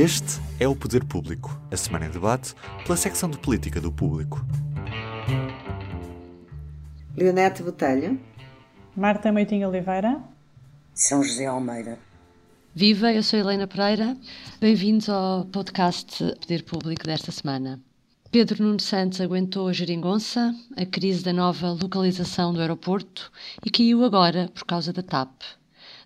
Este é o Poder Público, a semana em debate pela secção de política do público. Leonete Botelho. Marta Moitinho Oliveira. São José Almeida. Viva, eu sou Helena Pereira. Bem-vindos ao podcast Poder Público desta semana. Pedro Nuno Santos aguentou a geringonça, a crise da nova localização do aeroporto e caiu agora por causa da TAP.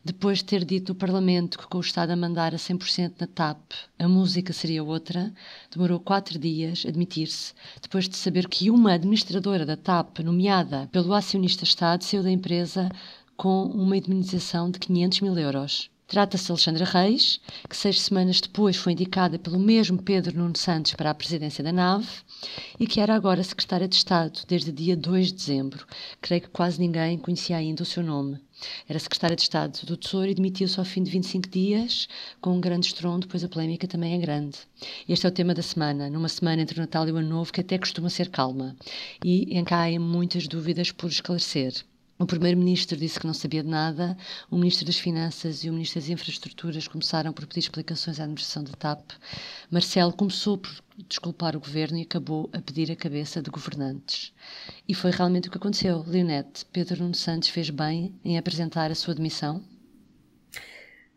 Depois de ter dito no Parlamento que com o Estado a mandar a 100% na TAP a música seria outra, demorou quatro dias a admitir-se, depois de saber que uma administradora da TAP, nomeada pelo acionista Estado, saiu da empresa com uma indemnização de 500 mil euros. Trata-se de Alexandra Reis, que seis semanas depois foi indicada pelo mesmo Pedro Nuno Santos para a presidência da nave e que era agora secretária de Estado desde dia 2 de dezembro. Creio que quase ninguém conhecia ainda o seu nome. Era secretária de Estado do Tesouro e demitiu-se ao fim de 25 dias, com um grande estrondo, pois a polémica também é grande. Este é o tema da semana, numa semana entre o Natal e o Ano Novo que até costuma ser calma e em muitas dúvidas por esclarecer. O primeiro-ministro disse que não sabia de nada, o ministro das Finanças e o ministro das Infraestruturas começaram por pedir explicações à administração da TAP. Marcelo começou por desculpar o governo e acabou a pedir a cabeça de governantes. E foi realmente o que aconteceu. Leonete, Pedro Nuno Santos fez bem em apresentar a sua demissão?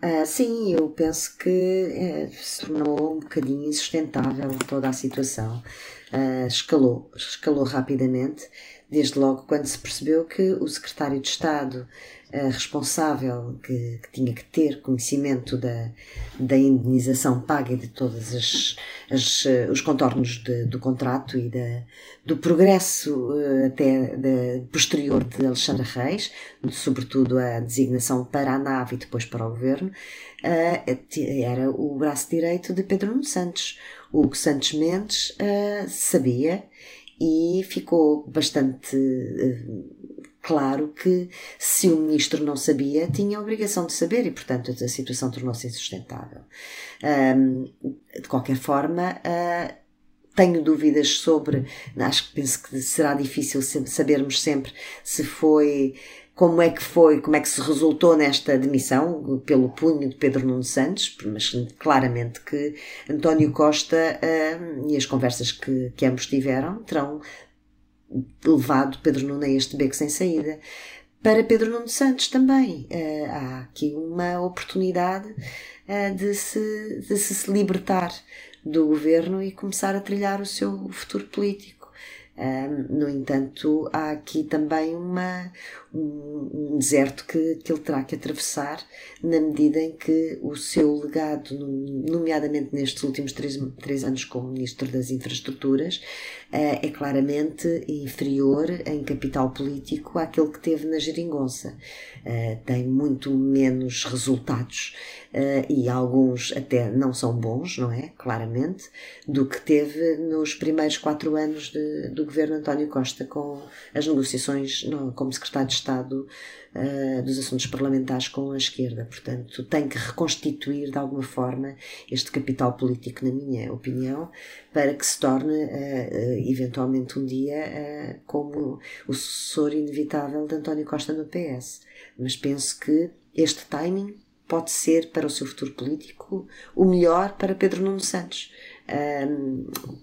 Uh, sim, eu penso que é, se tornou um bocadinho insustentável toda a situação. Uh, escalou, escalou rapidamente desde logo quando se percebeu que o secretário de Estado uh, responsável, que, que, tinha que ter conhecimento da, da indenização paga e de todos as, as, uh, os contornos de, do contrato e da, do progresso uh, até de, posterior de Alexandre Reis, sobretudo a designação para a nave e depois para o governo, era o braço direito de Pedro Nuno Santos. O Santos Mendes sabia e ficou bastante uh, claro que se o ministro não sabia, tinha a obrigação de saber e, portanto, a situação tornou-se insustentável. Um, de qualquer forma, uh, tenho dúvidas sobre, acho que penso que será difícil sabermos sempre se foi como é que foi, como é que se resultou nesta demissão pelo punho de Pedro Nuno Santos, mas claramente que António Costa uh, e as conversas que, que ambos tiveram terão levado Pedro Nuno a este beco sem saída. Para Pedro Nuno Santos também uh, há aqui uma oportunidade uh, de, se, de se libertar do governo e começar a trilhar o seu futuro político. No entanto, há aqui também uma, um, deserto que, que ele terá que atravessar na medida em que o seu legado, nomeadamente nestes últimos três, três anos como Ministro das Infraestruturas, uh, é claramente inferior em capital político àquele que teve na Geringonça. Uh, tem muito menos resultados uh, e alguns até não são bons, não é? Claramente, do que teve nos primeiros quatro anos de, do governo António Costa com as negociações como secretário de Estado uh, dos Assuntos Parlamentares com a esquerda. Portanto, tem que reconstituir de alguma forma este capital político, na minha opinião, para que se torne uh, eventualmente um dia como o sucessor inevitável de António Costa no PS. Mas penso que este timing pode ser para o seu futuro político o melhor para Pedro Nuno Santos,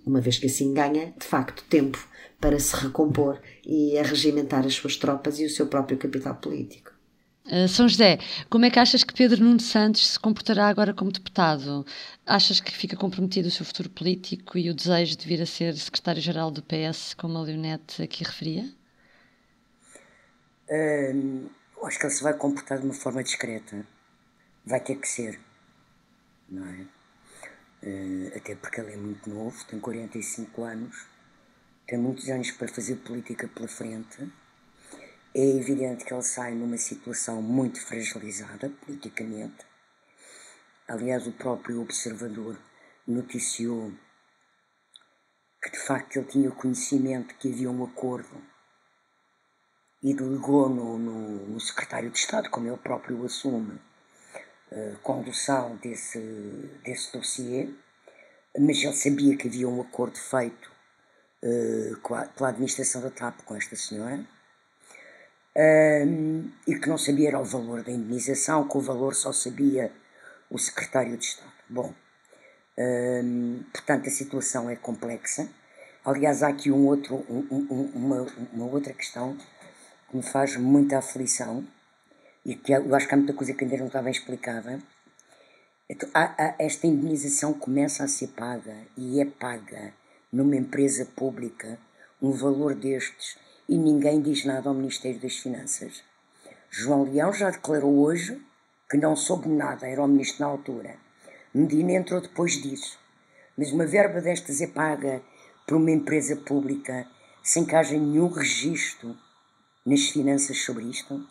uma vez que assim ganha, de facto, tempo para se recompor e arregimentar as suas tropas e o seu próprio capital político. Uh, São José, como é que achas que Pedro Nuno Santos se comportará agora como deputado? Achas que fica comprometido o seu futuro político e o desejo de vir a ser secretário-geral do PS, como a Leonete aqui referia? Uh, acho que ele se vai comportar de uma forma discreta vai ter que ser, não é? Uh, até porque ele é muito novo, tem 45 anos, tem muitos anos para fazer política pela frente. É evidente que ele sai numa situação muito fragilizada politicamente. Aliás, o próprio observador noticiou que de facto ele tinha conhecimento que havia um acordo e delegou no, no, no secretário de Estado, como ele próprio assume, a condução desse, desse dossiê, mas ele sabia que havia um acordo feito uh, com a, pela administração da TAP com esta senhora um, e que não sabia era o valor da indenização, que o valor só sabia o secretário de Estado. Bom, um, portanto, a situação é complexa. Aliás, há aqui um outro, um, um, uma, uma outra questão que me faz muita aflição e que eu acho que há muita coisa que ainda não está bem explicada. Então, esta indenização começa a ser paga e é paga numa empresa pública um valor destes e ninguém diz nada ao Ministério das Finanças. João Leão já declarou hoje que não soube nada, era o ministro na altura. Medina entrou depois disso. Mas uma verba destas é paga por uma empresa pública sem que haja nenhum registro nas finanças sobre isto?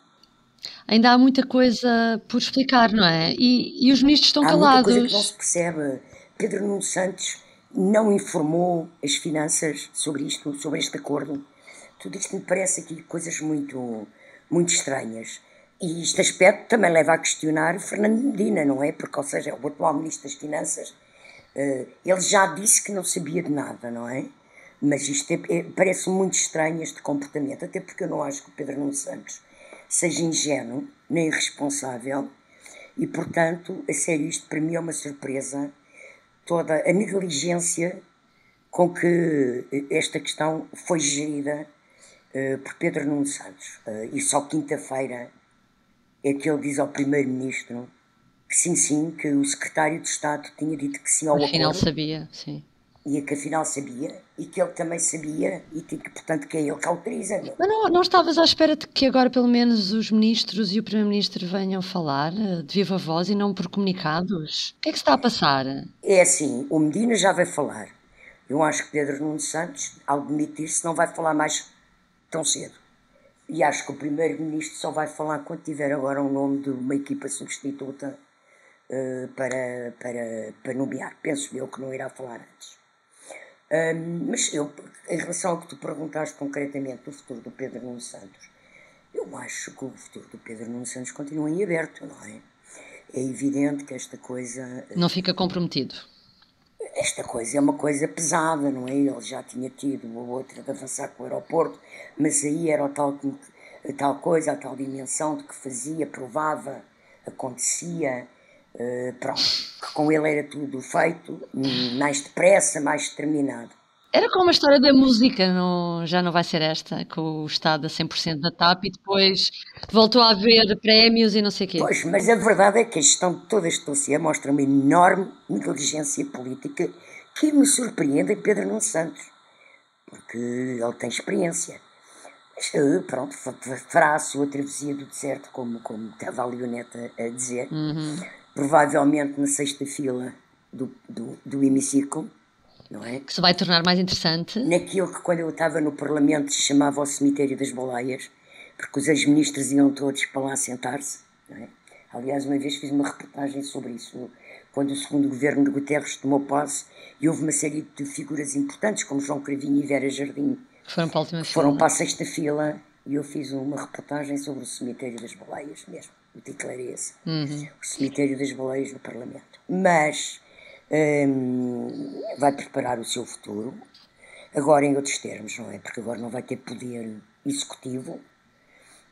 Ainda há muita coisa por explicar, não é? E, e os ministros estão há calados. Há muita coisa que não se percebe. Pedro Nuno Santos não informou as finanças sobre isto, sobre este acordo. Tudo isto me parece aqui coisas muito, muito estranhas. E este aspecto também leva a questionar Fernando Medina, não é? Porque, ou seja, o atual Ministro das Finanças, eh, ele já disse que não sabia de nada, não é? Mas isto é, é, parece muito estranho este comportamento, até porque eu não acho que o Pedro Nuno Santos seja ingênuo nem irresponsável e, portanto, a sério, isto para mim é uma surpresa, toda a negligência com que esta questão foi gerida uh, por Pedro Nuno Santos. Uh, e só quinta-feira é que ele diz ao Primeiro-Ministro que sim, sim, que o Secretário de Estado tinha dito que sim ao Afinal acordo. sabia, sim e que afinal sabia e que ele também sabia e que portanto que é ele que autoriza. Mas não, não estavas à espera de que agora pelo menos os ministros e o primeiro-ministro venham falar eh, de viva voz e não por comunicados? O que é que se está a passar? É assim, o Medina já vai falar. Eu acho que Pedro Nuno Santos, ao demitir-se, não vai falar mais tão cedo. E acho que o primeiro-ministro só vai falar quando tiver agora um nome de uma equipa substituta uh, para, para, para nomear. Penso eu que não irá falar antes. Um, mas eu, em relação ao que tu perguntaste concretamente do futuro do Pedro Nuno Santos, eu acho que o futuro do Pedro Nuno Santos continua em aberto, não é? É evidente que esta coisa. Não fica comprometido. Esta coisa é uma coisa pesada, não é? Ele já tinha tido uma outra de avançar com o aeroporto, mas aí era o tal, a tal coisa, a tal dimensão de que fazia, provava, acontecia Uh, pronto, que com ele era tudo feito mais depressa, mais determinado. Era como a história da música, não, já não vai ser esta, com o Estado a 100% da TAP e depois voltou a haver prémios e não sei o quê. Pois, mas a verdade é que a gestão de todo este dossiê mostra uma enorme negligência política que me surpreende em Pedro Nuno Santos, porque ele tem experiência. Mas, eh, pronto, fará a sua travessia do deserto, como, como estava a Leoneta a dizer. Uhum provavelmente na sexta fila do, do, do hemiciclo, não é? Que se vai tornar mais interessante. Naquilo que quando eu estava no Parlamento se chamava o cemitério das Boleias, porque os ex-ministros iam todos para lá sentar-se, não é? Aliás, uma vez fiz uma reportagem sobre isso, quando o segundo governo de Guterres tomou posse e houve uma série de figuras importantes, como João Cravinho e Vera Jardim, foram para a última fila. Foram para a sexta fila e eu fiz uma reportagem sobre o cemitério das Boleias mesmo era esse, uhum. o cemitério das baleias no Parlamento. Mas hum, vai preparar o seu futuro, agora em outros termos, não é? Porque agora não vai ter poder executivo,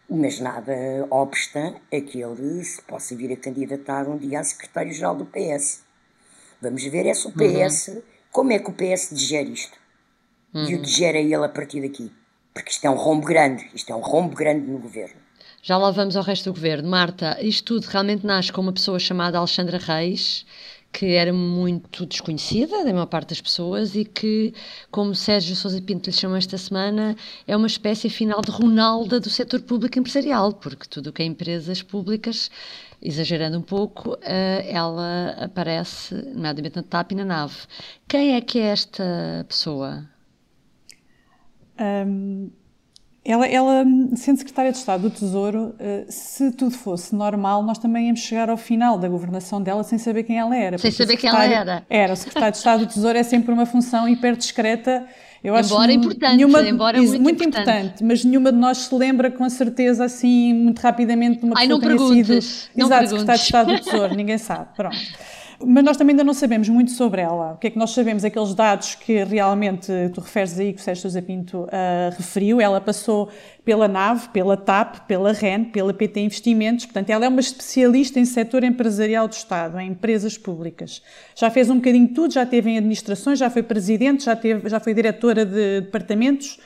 mas nada obsta a que ele se possa vir a candidatar um dia a secretário-geral do PS. Vamos ver é se o PS, uhum. como é que o PS digere isto? Uhum. E o uhum. digere ele a partir daqui. Porque isto é um rombo grande, isto é um rombo grande no governo. Já lá vamos ao resto do governo. Marta, isto tudo realmente nasce com uma pessoa chamada Alexandra Reis, que era muito desconhecida da maior parte das pessoas e que, como Sérgio Sousa Pinto lhe chamou esta semana, é uma espécie afinal de Ronalda do setor público empresarial, porque tudo o que é empresas públicas, exagerando um pouco, eh, ela aparece nomeadamente na TAP e na nave. Quem é que é esta pessoa? Um, Ela, ela, sendo secretária de Estado do Tesouro, eh, se tudo fosse normal, nós também íamos chegar ao final da governação dela sem saber quem ela era. Sem saber quem ela era. Era, o secretário de Estado do Tesouro é sempre uma função hiper discreta. Eu embora acho importante, nenhuma, embora muito, muito importante. importante. Mas nenhuma de nós se lembra com certeza assim, muito rapidamente, de uma pessoa Ai, não que tenha sido. Não Exato, secretário de Estado do Tesouro, ninguém sabe. Pronto. Mas nós também ainda não sabemos muito sobre ela. O que é que nós sabemos? Aqueles dados que realmente tu referes aí, que o Sérgio Sousa Pinto uh, referiu. Ela passou pela NAV, pela TAP, pela REN, pela PT Investimentos. Portanto, ela é uma especialista em setor empresarial do Estado, em empresas públicas. Já fez um bocadinho de tudo, já teve em administrações, já foi presidente, já, teve, já foi diretora de departamentos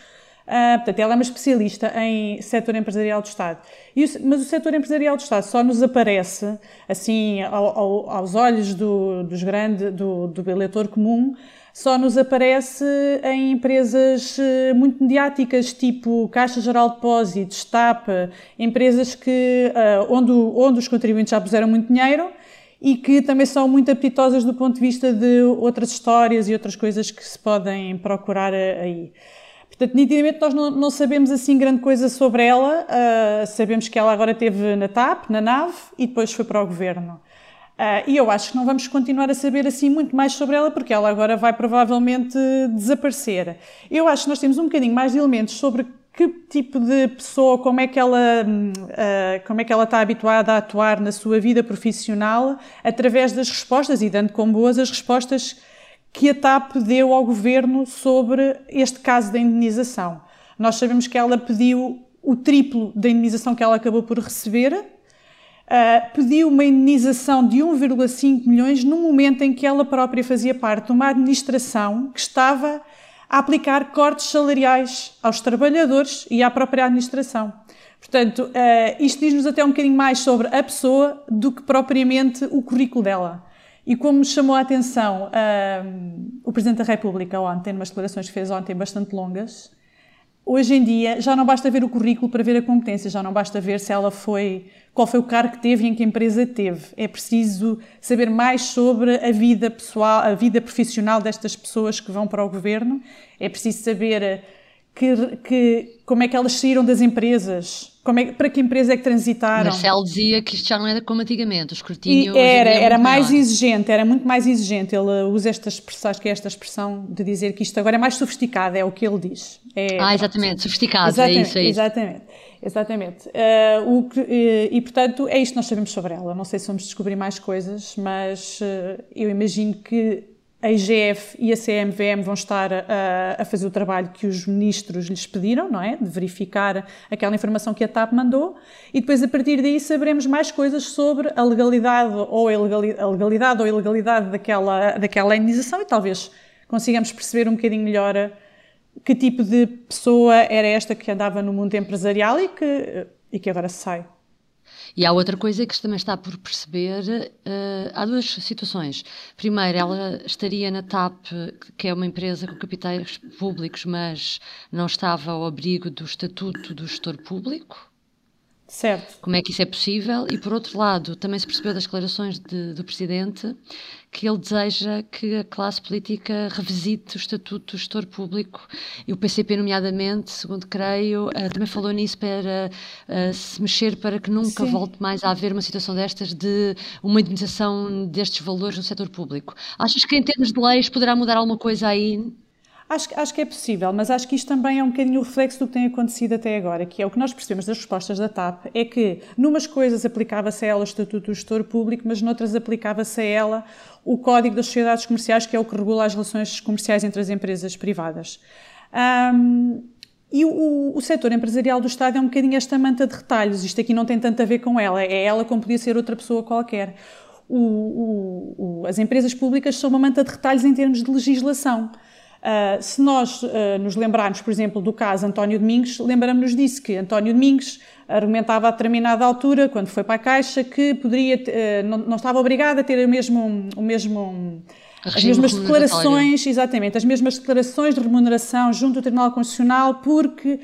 Uh, portanto, ela é uma especialista em setor empresarial do Estado. O, mas o setor empresarial do Estado só nos aparece, assim, ao, ao, aos olhos do, dos grande, do, do eleitor comum, só nos aparece em empresas eh, muito mediáticas, tipo Caixa Geral de Depósitos, TAP, empresas que, uh, onde, onde os contribuintes já puseram muito dinheiro e que também são muito apetitosas do ponto de vista de outras histórias e outras coisas que se podem procurar aí. Portanto, nitidamente nós não, não, sabemos assim grande coisa sobre ela. Uh, sabemos que ela agora esteve na TAP, na nave, e depois foi para o governo. Uh, e eu acho que não vamos continuar a saber assim muito mais sobre ela, porque ela agora vai provavelmente desaparecer. Eu acho que nós temos um bocadinho mais de elementos sobre que tipo de pessoa, como é que ela, uh, como é que ela está habituada a atuar na sua vida profissional, através das respostas e dando como boas as respostas que a TAP deu ao governo sobre este caso da indenização. Nós sabemos que ela pediu o triplo da indenização que ela acabou por receber, uh, pediu uma indenização de 1,5 milhões no momento em que ela própria fazia parte de uma administração que estava a aplicar cortes salariais aos trabalhadores e à própria administração. Portanto, uh, isto diz-nos até um bocadinho mais sobre a pessoa do que propriamente o currículo dela. E como me chamou a atenção o Presidente da República ontem, umas declarações que fez ontem bastante longas, hoje em dia já não basta ver o currículo para ver a competência, já não basta ver se ela foi, qual foi o cargo que teve e em que empresa teve. É preciso saber mais sobre a vida pessoal, a vida profissional destas pessoas que vão para o governo. É preciso saber que, que, como é que elas saíram das empresas, como é, para que empresa é que transitaram. Marcelo dizia que isto já não era como antigamente, o escrutínio e era, é era mais exigente, era muito mais exigente. Ele usa esta expressão, acho que é esta expressão de dizer que isto agora é mais sofisticado, é o que ele diz. É, ah, exatamente, sofisticado, é exatamente, é isso, é isso. Exatamente, exatamente. Uh, o que, uh, e, portanto, é isto que nós sabemos sobre ela. Não sei se vamos descobrir mais coisas, mas uh, eu imagino que a IGF e a CMVM vão estar a, a, fazer o trabalho que os ministros lhes pediram, não é? De verificar aquela informação que a TAP mandou e depois a partir daí saberemos mais coisas sobre a legalidade ou a legalidade ou a ilegalidade daquela, daquela indenização e talvez consigamos perceber um bocadinho melhor que tipo de pessoa era esta que andava no mundo empresarial e que, e que agora sai. E há outra coisa que também está por perceber: uh, há duas situações. Primeiro, ela estaria na TAP, que é uma empresa com capitais públicos, mas não estava ao abrigo do estatuto do gestor público. Certo. Como é que isso é possível? E por outro lado, também se percebeu das declarações de, do Presidente que ele deseja que a classe política revisite o estatuto do gestor público e o PCP, nomeadamente, segundo creio, uh, também falou nisso para uh, se mexer para que nunca Sim. volte mais a haver uma situação destas de uma indemnização destes valores no setor público. Achas que em termos de leis poderá mudar alguma coisa aí? Acho, acho que é possível, mas acho que isto também é um bocadinho o reflexo do que tem acontecido até agora, que é o que nós percebemos das respostas da TAP, é que numas coisas aplicava-se a ela o Estatuto do Gestor Público, mas noutras aplicava-se a ela o Código das Sociedades Comerciais, que é o que regula as relações comerciais entre as empresas privadas. Um, e o, o, setor empresarial do Estado é um bocadinho esta manta de retalhos. Isto aqui não tem tanto a ver com ela, é ela como podia ser outra pessoa qualquer. O, o, as empresas públicas são uma manta de retalhos em termos de legislação. Uh, se nós uh, nos lembrarmos, por exemplo, do caso António Domingos, lembramos-nos disso, que António Domingos argumentava a determinada altura, quando foi para a Caixa, que poderia, uh, não, não, estava obrigado a ter o mesmo, o mesmo as mesmas declarações, exatamente, as mesmas declarações de remuneração junto ao Tribunal Constitucional, porque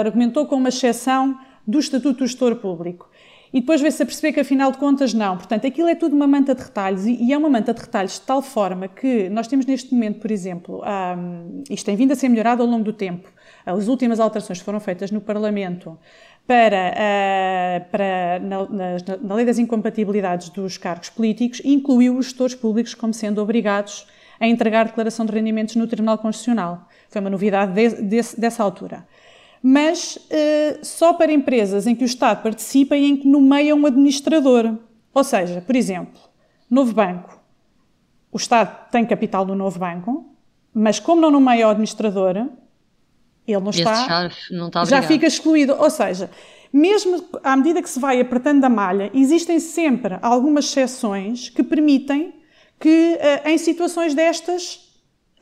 argumentou com uma exceção do Estatuto do Gestor Público. E depois vê-se a perceber que afinal de contas não. Portanto, aquilo é tudo uma manta de retalhos e, é uma manta de retalhos de tal forma que nós temos neste momento, por exemplo, um, isto tem vindo a ser melhorado ao longo do tempo. As últimas alterações que foram feitas no Parlamento para, uh, para na, na, na, lei das incompatibilidades dos cargos políticos incluiu os gestores públicos como sendo obrigados a entregar declaração de rendimentos no Tribunal Constitucional. Foi uma novidade de, de, dessa altura mas uh, só para empresas em que o Estado participa e em que nomeia um administrador. Ou seja, por exemplo, novo banco. O Estado tem capital no novo banco, mas como não nomeia o administrador, ele não está, já, não está já fica excluído. Ou seja, mesmo à medida que se vai apertando a malha, existem sempre algumas exceções que permitem que, uh, em situações destas,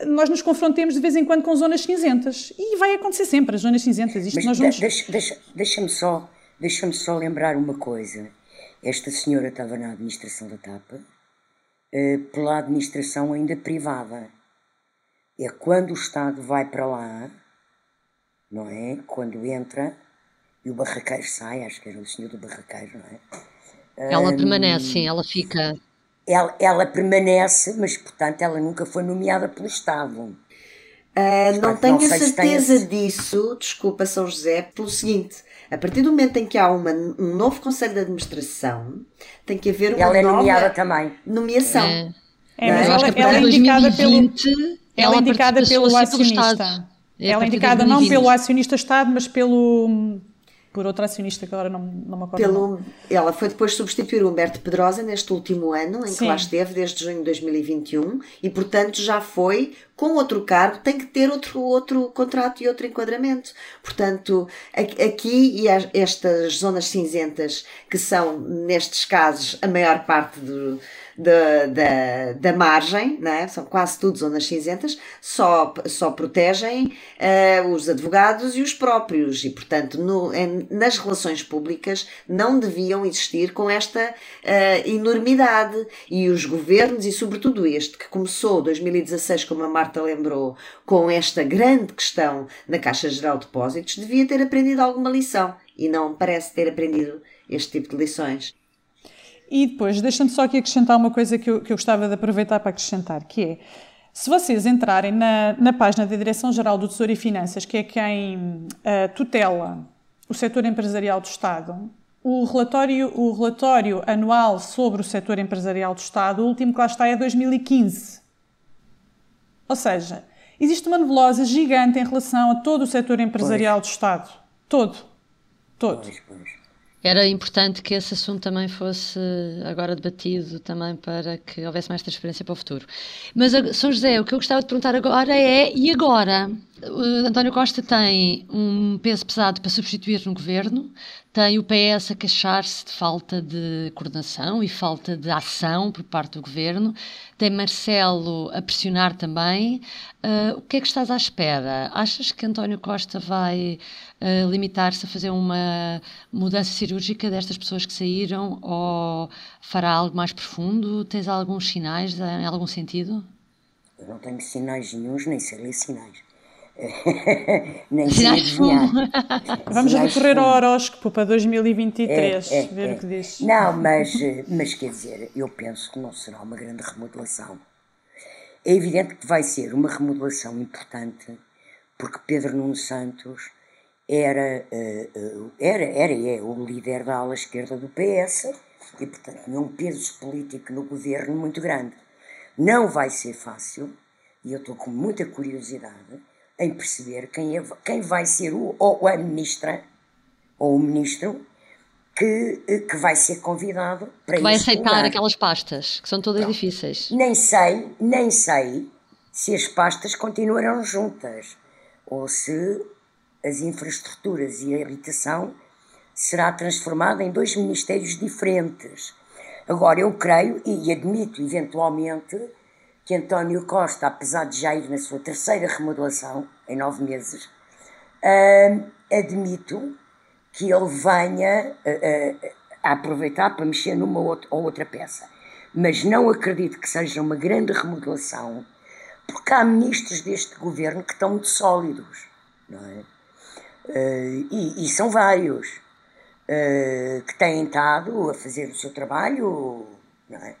nós nos confrontemos de vez em quando com zonas cinzentas. E vai acontecer sempre, as zonas cinzentas. Isto Mas nós vamos... deixa-me deixa, deixa só, deixa só lembrar uma coisa. Esta senhora estava na administração da TAP, eh, pela administração ainda privada. É quando o Estado vai para lá, não é? Quando entra e o barraqueiro sai, acho que era o senhor do barraqueiro, não é? Ela um, permanece, sim, ela fica ela, ela, permanece, mas portanto ela nunca foi nomeada pelo Estado. Uh, portanto, não tenho não certeza disso, desculpa São José, pelo seguinte: a partir do momento em que há uma, um novo Conselho de Administração, tem que haver uma ela é nova nomeada também. nomeação. É, é mas ela, ela, é indicada pelo, ela é indicada pelo acionista. Ela é indicada não pelo acionista Estado, mas pelo por outra acionista que agora não, não me acordo. Pelo, ela foi depois substituir o Humberto Pedrosa neste último ano, em Sim. que lá esteve, desde junho de 2021, e portanto já foi com outro cargo, tem que ter outro, outro contrato e outro enquadramento. Portanto, aqui e estas zonas cinzentas, que são, nestes casos, a maior parte do da, da, da margem, né? são quase tudo zonas cinzentas, só, só protegem uh, os advogados e os próprios, e portanto no, em, nas relações públicas não deviam existir com esta uh, enormidade. E os governos, e sobretudo este, que começou 2016, como a Marta lembrou, com esta grande questão na Caixa Geral de Depósitos, devia ter aprendido alguma lição. E não parece ter aprendido este tipo de lições. E depois, deixando só aqui acrescentar uma coisa que eu, que eu gostava de aproveitar para acrescentar, que é, se vocês entrarem na, na página da Direção-Geral do Tesouro e Finanças, que é quem uh, tutela o setor empresarial do Estado, o relatório, o relatório anual sobre o setor empresarial do Estado, o último que lá está é 2015. Ou seja, existe uma nebulosa gigante em relação a todo o setor empresarial pois. do Estado. Todo. Todo. Pois, pois. Era importante que esse assunto também fosse agora debatido também para que houvesse mais transparência para o futuro. Mas, São José, o que eu gostava de perguntar agora é, e agora? O António Costa tem um peso pesado para substituir no governo, tem o PS a queixar-se de falta de coordenação e falta de ação por parte do governo, tem Marcelo a pressionar também. Uh, o que é que estás à espera? Achas que António Costa vai uh, limitar-se a fazer uma mudança cirúrgica destas pessoas que saíram ou fará algo mais profundo? Tens alguns sinais em algum sentido? Eu não tenho sinais nenhums, nem sei ler sinais. Nem adivinhar. Vamos recorrer ao horóscopo para 2023, é, é, ver é. o que diz. Não, mas, mas quer dizer, eu penso que não será uma grande remodelação. É evidente que vai ser uma remodelação importante, porque Pedro Nuno Santos era, eh, eh, era, era e é o líder da ala esquerda do PS e, portanto, tinha um peso político no governo muito grande. Não vai ser fácil, e eu estou com muita curiosidade em perceber quem, é, quem vai ser o, ou a ministra ou o ministro que, eh, que vai ser convidado para que vai aceitar lugar. aquelas pastas que são todas difíceis. Nem sei, nem sei se as pastas continuarão juntas ou se as infraestruturas e a habitação será transformada em dois ministérios diferentes. Agora, eu creio e admito eventualmente que António Costa, apesar de já ir na sua terceira remodelação, em nove meses, admito que ele venha uh, a aproveitar para mexer numa ou outra peça. Mas não acredito que seja uma grande remodelação, porque há ministros deste governo que estão muito sólidos, não é? Uh, e, e, são vários. uh, que têm estado a fazer o seu trabalho, é?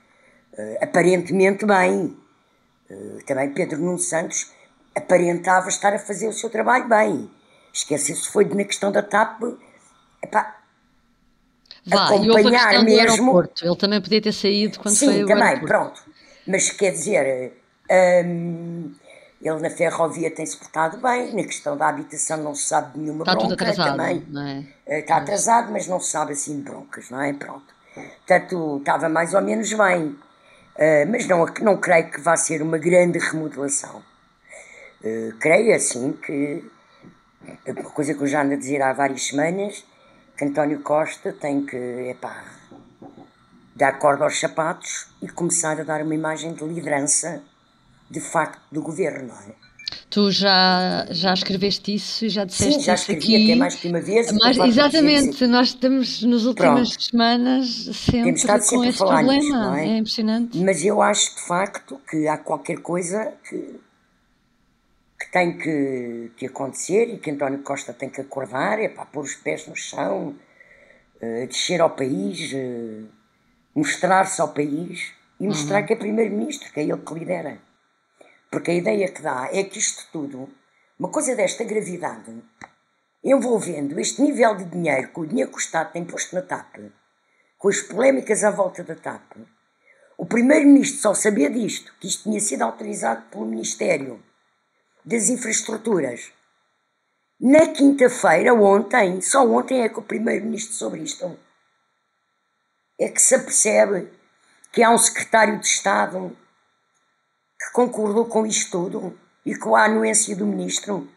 uh, aparentemente bem. Uh, também Pedro Nuno Santos aparentava estar a fazer o seu trabalho bem. Esquece-se, foi na questão da TAP. Epá, Vá, acompanhar e mesmo. Aeroporto. Ele também podia ter saído quando Sim, foi Sim, também, pronto. Mas quer dizer, hum, ele na ferrovia tem-se portado bem, na questão da habitação não se sabe de nenhuma Está bronca tudo atrasado, também. É? Eh, está atrasado, mas não se sabe assim de broncas, não é? Pronto. Portanto, estava mais ou menos bem. Uh, mas não, não creio que vá ser uma grande remodelação. Uh, creio assim que, uma coisa que eu já ando a dizer há várias semanas, que António Costa tem que, epá, dar corda aos sapatos e começar a dar uma imagem de liderança de facto do governo, não é? Tu já, já escreveste isso e já disseste Sim, já escrevi aqui. até mais que uma vez. Mais, exatamente, nós estamos nas últimas Pronto. semanas sempre com sempre esse problema. É? é impressionante. Mas eu acho de facto que há qualquer coisa que, que tem que, que acontecer e que António Costa tem que acordar, é para pôr os pés no chão, uh, descer ao país, uh, mostrar-se ao país e mostrar uhum. que é primeiro-ministro, que é ele que lidera. Porque a ideia que dá é que isto tudo, uma coisa desta gravidade, envolvendo este nível de dinheiro, que o dinheiro que o Estado tem posto na TAP, com as polémicas à volta da TAP, o Primeiro-Ministro só sabia disto, que isto tinha sido autorizado pelo Ministério das Infraestruturas. Na quinta-feira, ontem, só ontem é que o Primeiro-Ministro sobre isto é que se apercebe que há um secretário de Estado que concordou com isto tudo e com a anuência do ministro.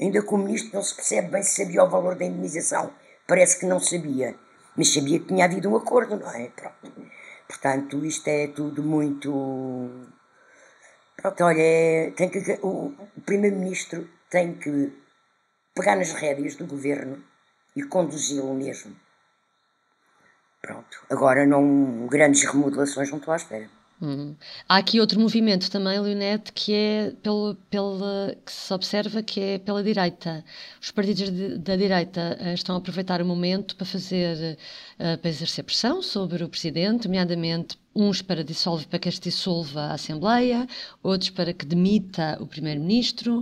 Ainda que o ministro não se percebe bem se sabia o valor da indemnização. Parece que não sabia. Mas sabia que tinha havido um acordo, não é? Pronto. Portanto, isto é tudo muito. Pronto, olha, é... tem que... o Primeiro-Ministro tem que pegar nas rédeas do governo e conduzi-lo mesmo. Pronto. Agora, não grandes remodelações não estou à espera. Hum. Há aqui outro movimento também, Leonete, que é pelo, que se observa que é pela direita. Os partidos de, da direita uh, estão a aproveitar o momento para fazer, uh, para exercer pressão sobre o presidente, nomeadamente uns para dissolver, para que este dissolva a Assembleia, outros para que demita o primeiro-ministro.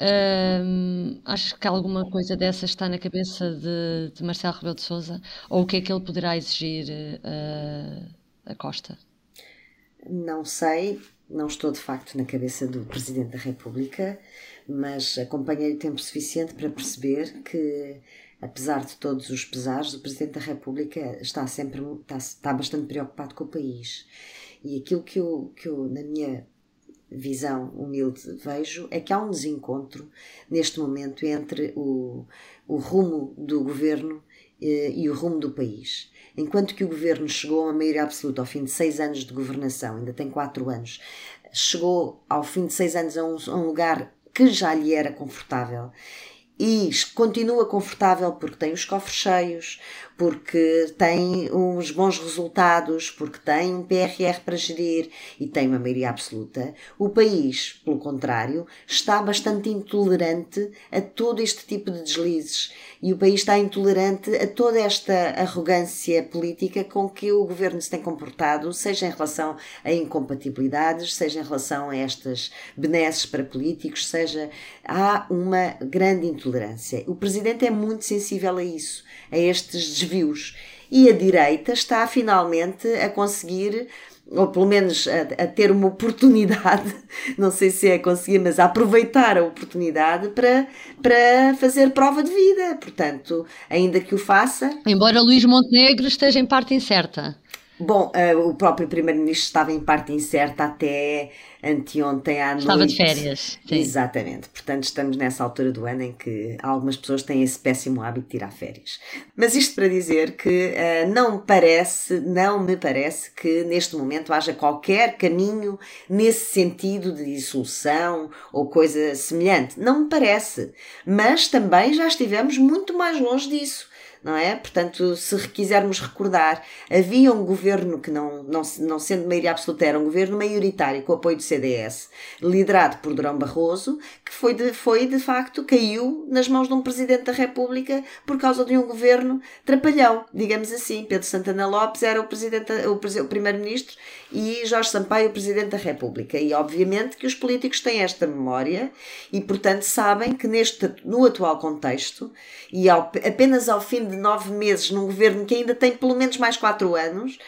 Uh, acho que alguma coisa dessa está na cabeça de, de Marcelo Rebelo de Sousa, ou o que é que ele poderá exigir a Costa? Não sei, não estou de facto na cabeça do Presidente da República, mas acompanhei o tempo suficiente para perceber que, apesar de todos os pesares, o Presidente da República está sempre está, está bastante preocupado com o país. E aquilo que eu, que eu, na minha visão humilde, vejo é que há um desencontro neste momento entre o, o rumo do governo e o rumo do país. Enquanto que o governo chegou a uma maioria absoluta ao fim de seis anos de governação, ainda tem quatro anos, chegou ao fim de seis anos a um, a um lugar que já lhe era confortável e continua confortável porque tem os cofres cheios, porque tem uns bons resultados, porque tem um PRR para gerir e tem uma maioria absoluta, o país, pelo contrário, está bastante intolerante a todo este tipo de deslizes e o país está intolerante a toda esta arrogância política com que o governo se tem comportado, seja em relação a incompatibilidades, seja em relação a estas benesses para políticos, seja há uma grande intolerância. O presidente é muito sensível a isso, a estes desvios. E a direita está finalmente a conseguir ou pelo menos a, a, ter uma oportunidade, não sei se é conseguir, mas a aproveitar a oportunidade para, para fazer prova de vida. Portanto, ainda que o faça. Embora Luís Montenegro esteja em parte incerta. Bom, uh, o próprio Primeiro-Ministro estava em parte incerta até anteontem à noite. Estava de férias. Sim. Exatamente. Portanto, estamos nessa altura do ano em que algumas pessoas têm esse péssimo hábito de tirar férias. Mas isto para dizer que uh, não parece, não me parece que neste momento haja qualquer caminho nesse sentido de dissolução ou coisa semelhante. Não me parece. Mas também já estivemos muito mais longe disso não é? Portanto, se quisermos recordar, havia um governo que, não, não, não sendo maioria absoluta, era um governo maioritário com apoio do CDS, liderado por Durão Barroso, que foi de, foi de facto, caiu nas mãos de um Presidente da República por causa de um governo trapalhão, digamos assim. Pedro Santana Lopes era o, presidente, o, o Primeiro-Ministro e Jorge Sampaio o Presidente da República. E obviamente que os políticos têm esta memória e, portanto, sabem que neste, no atual contexto, e ao, apenas ao fim de nove meses, num governo que ainda tem pelo menos mais quatro anos,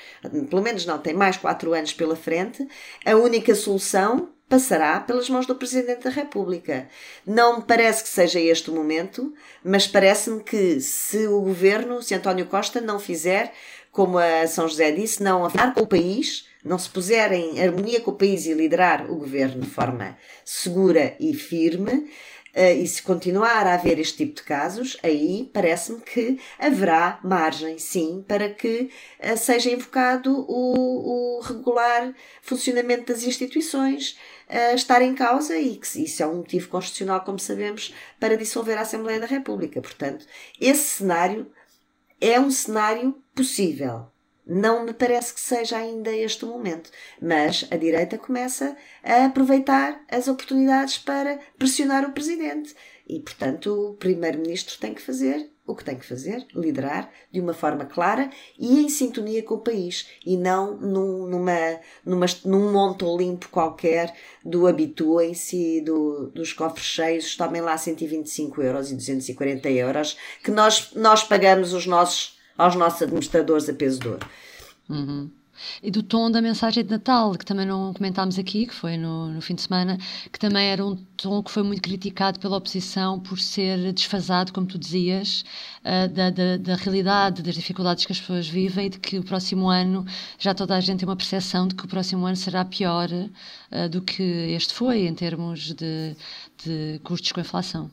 pelo menos não, tem mais quatro anos pela frente, a única solução passará pelas mãos do Presidente da República. Não me parece que seja este o momento, mas parece-me que se o governo, se António Costa não fizer, como a São José disse, não afinar com o país, não se puser em harmonia com o país e liderar o governo de forma segura e firme, e se continuar a haver este tipo de casos, aí parece-me que haverá margem, sim, para que uh, seja invocado o, o, regular funcionamento das instituições uh, estar em causa e que isso é um motivo constitucional, como sabemos, para dissolver a Assembleia da República. Portanto, esse cenário é um cenário possível. Não me parece que seja ainda este o momento, mas a direita começa a aproveitar as oportunidades para pressionar o presidente. E, portanto, o primeiro-ministro tem que fazer o que tem que fazer, liderar de uma forma clara e em sintonia com o país e não num, numa, numa, num monte olimpo qualquer do habituem-se do, dos cofres cheios, tomem lá 125 euros e 240 euros que nós, nós pagamos os nossos aos nossos administradores a peso de ouro. Uhum. E do tom da mensagem de Natal, que também não comentámos aqui, que foi no, no, fim de semana, que também era um tom que foi muito criticado pela oposição por ser desfasado, como tu dizias, uh, da, da, da, realidade, das dificuldades que as pessoas vivem e de que o próximo ano já toda a gente tem uma percepção de que o próximo ano será pior uh, do que este foi, em termos de, de custos com a inflação.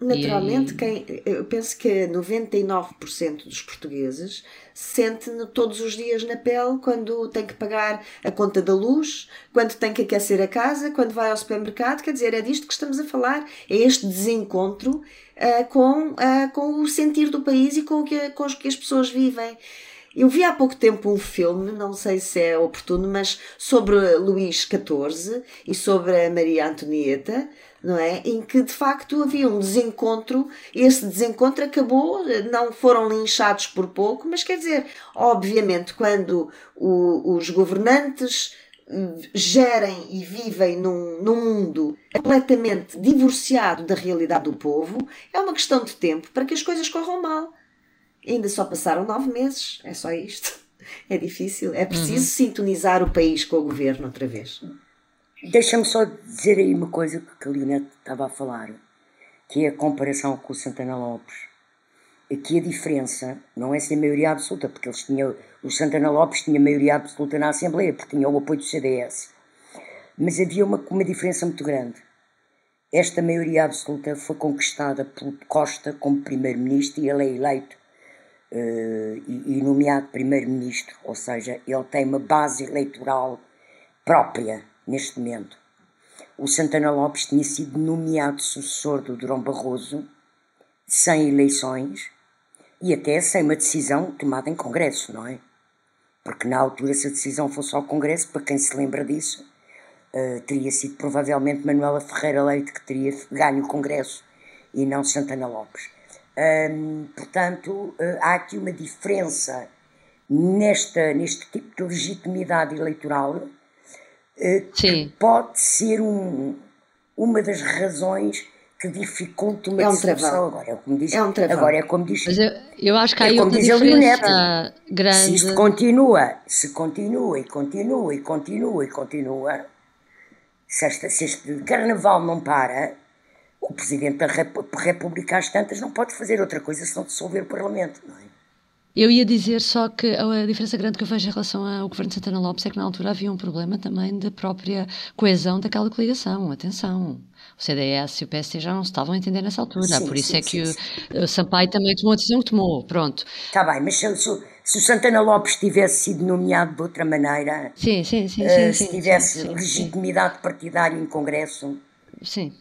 Naturalmente, quem, eu penso que 99% dos portugueses sente todos os dias na pele quando tem que pagar a conta da luz, quando tem que aquecer a casa, quando vai ao supermercado. Quer dizer, é disto que estamos a falar. É este desencontro uh, com, uh, com o sentir do país e com o que, com que as pessoas vivem. Eu vi há pouco tempo um filme, não sei se é oportuno, mas sobre Luís XIV e sobre a Maria Antonieta não é? Em que de facto havia um desencontro, esse desencontro acabou, não foram linchados por pouco, mas quer dizer, obviamente, quando o, os governantes gerem e vivem num, num mundo completamente divorciado da realidade do povo, é uma questão de tempo para que as coisas corram mal. Ainda só passaram nove meses, é só isto. É difícil, é preciso uhum. sintonizar o país com o governo outra vez. Deixa-me só dizer aí uma coisa que a Lina estava a falar, que é a comparação com o Santana Lopes. Aqui a diferença não é ser maioria absoluta, porque eles tinham, o Santana Lopes tinha maioria absoluta na Assembleia, porque tinha o apoio do CDS. Mas havia uma, uma diferença muito grande. Esta maioria absoluta foi conquistada por Costa como primeiro-ministro e ele é eleito uh, e, e nomeado primeiro-ministro, ou seja, ele tem uma base eleitoral própria neste momento. O Santana Lopes tinha sido nomeado sucessor do Durão Barroso sem eleições e até sem uma decisão tomada em Congresso, não é? Porque na altura, se a decisão fosse ao Congresso, para quem se lembra disso, uh, teria sido provavelmente Manuela Ferreira Leite que teria ganho o Congresso e não Santana Lopes. Portanto, uh, há aqui uma diferença nesta, neste tipo de legitimidade eleitoral eh, que pode ser um, uma das razões que dificulta uma é um dissolução. Agora é como diz, é um agora é como diz. Mas eu, eu acho que há é aí uma diferença grande. Se isto continua, se continua e continua e continua e continua, se, esta, se este carnaval não para, o Presidente da República às tantas não pode fazer outra coisa senão dissolver o Parlamento, não é? Eu ia dizer só que a diferença grande que eu vejo em relação ao governo de Santana Lopes é que na altura havia um problema também da própria coesão daquela coligação. Atenção, o CDS e o PSD já não se estavam a entender nessa altura, sim, por isso sim, é que sim, o, o, Sampaio também tomou a decisão que tomou, pronto. Está bem, mas se, se, se, o Santana Lopes tivesse sido nomeado de outra maneira, sim, sim, sim, uh, se tivesse legitimidade partidária em Congresso... Sim.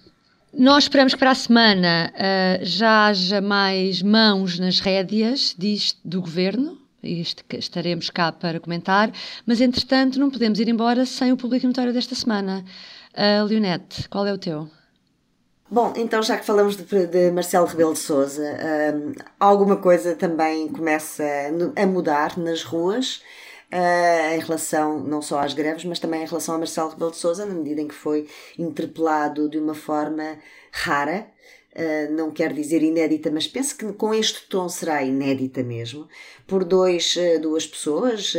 Nós esperamos que para a semana uh, já haja mais mãos nas rédeas disto do governo, e estaremos cá para comentar, mas entretanto não podemos ir embora sem o público notório desta semana. Uh, Leonete, qual é o teu? Bom, então já que falamos de, de Marcelo Rebelo de Sousa, um, alguma coisa também começa a mudar nas ruas uh, em relação não só às greves, mas também em relação a Marcelo Rebelo de Sousa, na medida em que foi interpelado de uma forma rara, Uh, não quero dizer inédita, mas penso que com este tom será inédita mesmo, por dois, uh, duas pessoas,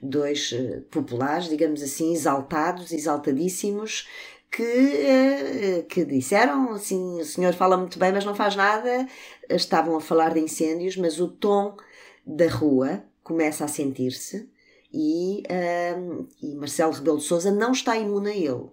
dois populares, digamos assim, exaltados, exaltadíssimos, que, que disseram assim: o senhor fala muito bem, mas não faz nada. Estavam a falar de incêndios, mas o tom da rua começa a sentir-se e, um, e Marcelo Rebelo de Sousa não está imune a ele.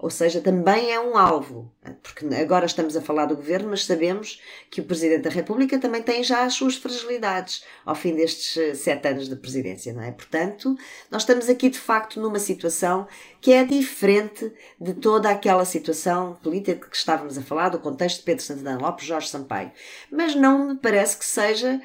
Ou seja, também é um alvo, porque agora estamos a falar do governo, mas sabemos que o Presidente da República também tem já as suas fragilidades ao fim destes eh, sete anos de presidência, não é? Portanto, nós estamos aqui de facto numa situação que é diferente de toda aquela situação política que estávamos a falar, do contexto de Pedro Santana Lopes, Jorge Sampaio. Mas não me parece que seja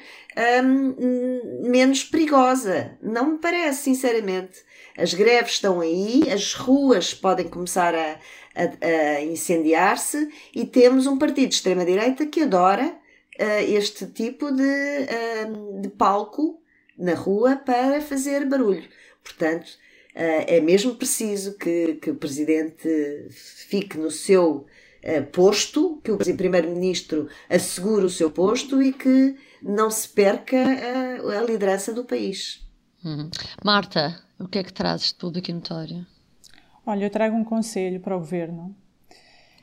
hum, menos perigosa. Não me parece, sinceramente. As greves estão aí, as ruas podem começar a, a, a incendiar-se e temos um partido de extrema-direita que adora uh, este tipo de, uh, de palco na rua para fazer barulho. Portanto, é mesmo preciso que, que o Presidente fique no seu posto, que o Primeiro-Ministro assegure o seu posto e que não se perca a, a liderança do país. Uhum. Marta, o que é que trazes de público e notório? Olha, eu trago um conselho para o governo.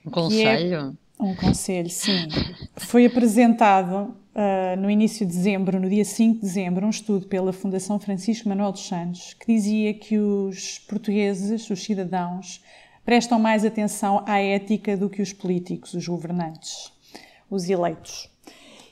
Um é conselho? É um conselho, sim. Foi apresentado uh, no início de dezembro, no dia 5 de dezembro, um estudo pela Fundação Francisco Manuel dos Santos que dizia que os portugueses, os cidadãos, prestam mais atenção à ética do que os políticos, os governantes, os eleitos.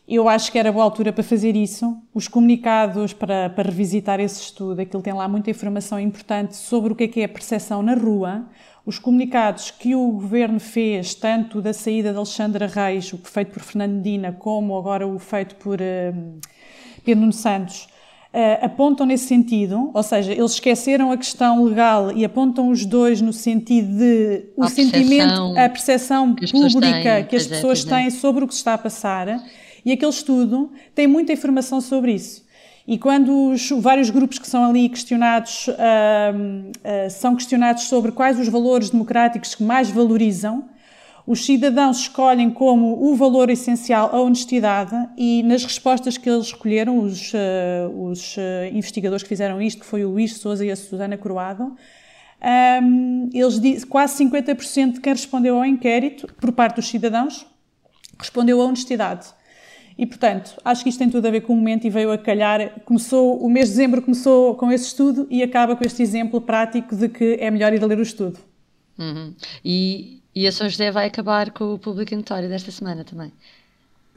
Eu acho que era boa altura para fazer isso. Os comunicados para, para revisitar esse estudo, aquilo tem lá muita informação importante sobre o que é que é a percepção na rua. Os comunicados que o governo fez, tanto da saída de Alexandra Reis, o feito por Fernando Medina, como agora o feito por uh, Pedro Nuno Santos, uh, apontam nesse sentido, ou seja, eles esqueceram a questão legal e apontam os dois no sentido de o a sentimento, a percepção pública que as pessoas têm é. sobre o que se está a passar e aquele estudo tem muita informação sobre isso. E quando os vários grupos que são ali questionados uh, uh, são questionados sobre quais os valores democráticos que mais valorizam, os cidadãos escolhem como o valor essencial a honestidade e nas respostas que eles escolheram, os, uh, os investigadores que fizeram isto, que foi o Luís Souza e a Susana Croado, um, eles dizem, quase 50% de quem respondeu ao inquérito, por parte dos cidadãos, respondeu à honestidade. E, portanto, acho que isto tem tudo a ver com o momento e veio a calhar. Começou, o mês de dezembro começou com esse estudo e acaba com este exemplo prático de que é melhor ir a ler o estudo. Uhum. E, e a São José vai acabar com o público notório desta semana também.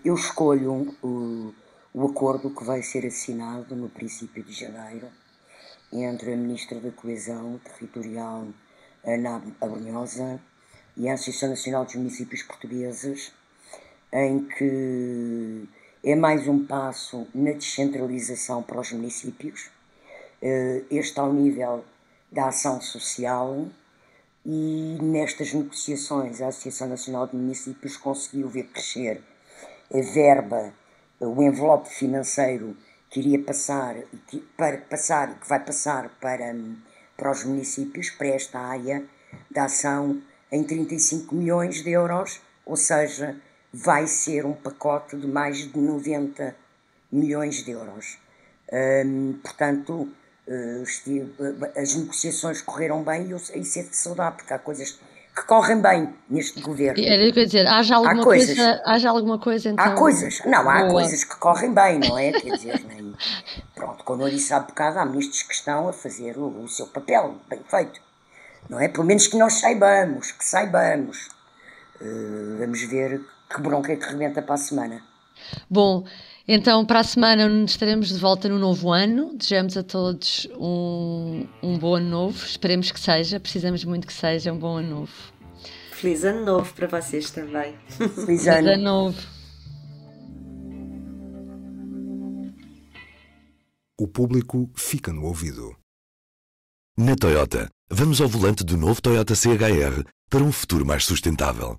Eu escolho o, o acordo que vai ser assinado no princípio de janeiro entre a Ministra da Coesão Territorial, Ana Abrunhosa, e a Associação Nacional dos Municípios Portugueses em que é mais um passo na descentralização para os municípios, eh, este ao nível da ação social e nestas negociações a Associação Nacional de Municípios conseguiu ver crescer a verba, o envelope financeiro que iria passar e que, para passar que vai passar para, para os municípios, para esta área da ação em 35 milhões de euros, ou seja, vai ser um pacote de mais de 90 milhões de euros. Hum, portanto, uh, estive, as negociações correram bem e isso é de saudar, porque há coisas que correm bem neste governo. Era isso que eu ia dizer, haja alguma há coisas, coisa, haja alguma coisa então... Há coisas, não, há boa. coisas que correm bem, não é? Quer dizer, nem, pronto, como eu disse há bocado, há ministros que estão a fazer o, o seu papel bem feito, não é? Pelo menos que nós saibamos, que saibamos. Uh, vamos ver que bronca é que rebenta para a semana. Bom, então para a semana estaremos de volta no novo ano. Desejamos a todos um, um bom ano novo. Esperemos que seja, precisamos muito que seja um bom ano novo. Feliz ano novo para vocês também. Feliz ano. Ano novo. O público fica no ouvido. Na Toyota, vamos ao volante do novo Toyota CHR para um futuro mais sustentável.